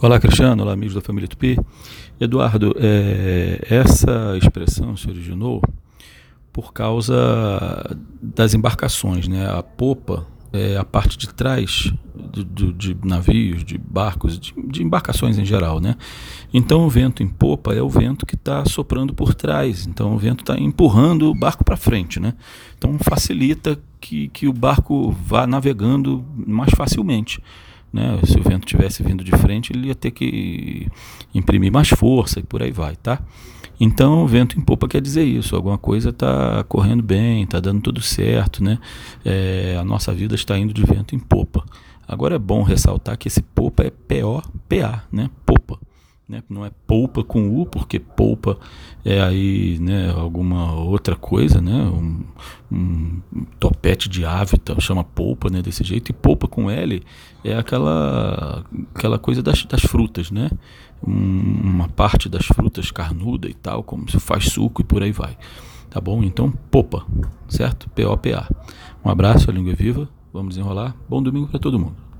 Olá, Cristiano. Olá, amigos da família Tupi. Eduardo, é, essa expressão se originou por causa das embarcações, né? A popa é a parte de trás de, navios, de barcos, de, de, embarcações em geral, né? Então o vento em popa é o vento que está soprando por trás. Então o vento está empurrando o barco para frente, né? Então facilita que, que o barco vá navegando mais facilmente. Né? Se o vento tivesse vindo de frente, ele ia ter que imprimir mais força e por aí vai, tá? Então, o vento em popa quer dizer isso, alguma coisa está correndo bem, está dando tudo certo, né? É, a nossa vida está indo de vento em popa. Agora é bom ressaltar que esse popa é P-O-P-A, né? Né? Não é polpa com U, porque polpa é aí né, alguma outra coisa, né? Um, um topete de ave então, chama polpa, né? Desse jeito. E polpa com L é aquela, aquela coisa das, das frutas, né? Um, uma parte das frutas carnuda e tal, como se faz suco e por aí vai. Tá bom? Então, popa, certo? P-O-P-A. Um abraço, a língua é viva. Vamos desenrolar. Bom domingo para todo mundo.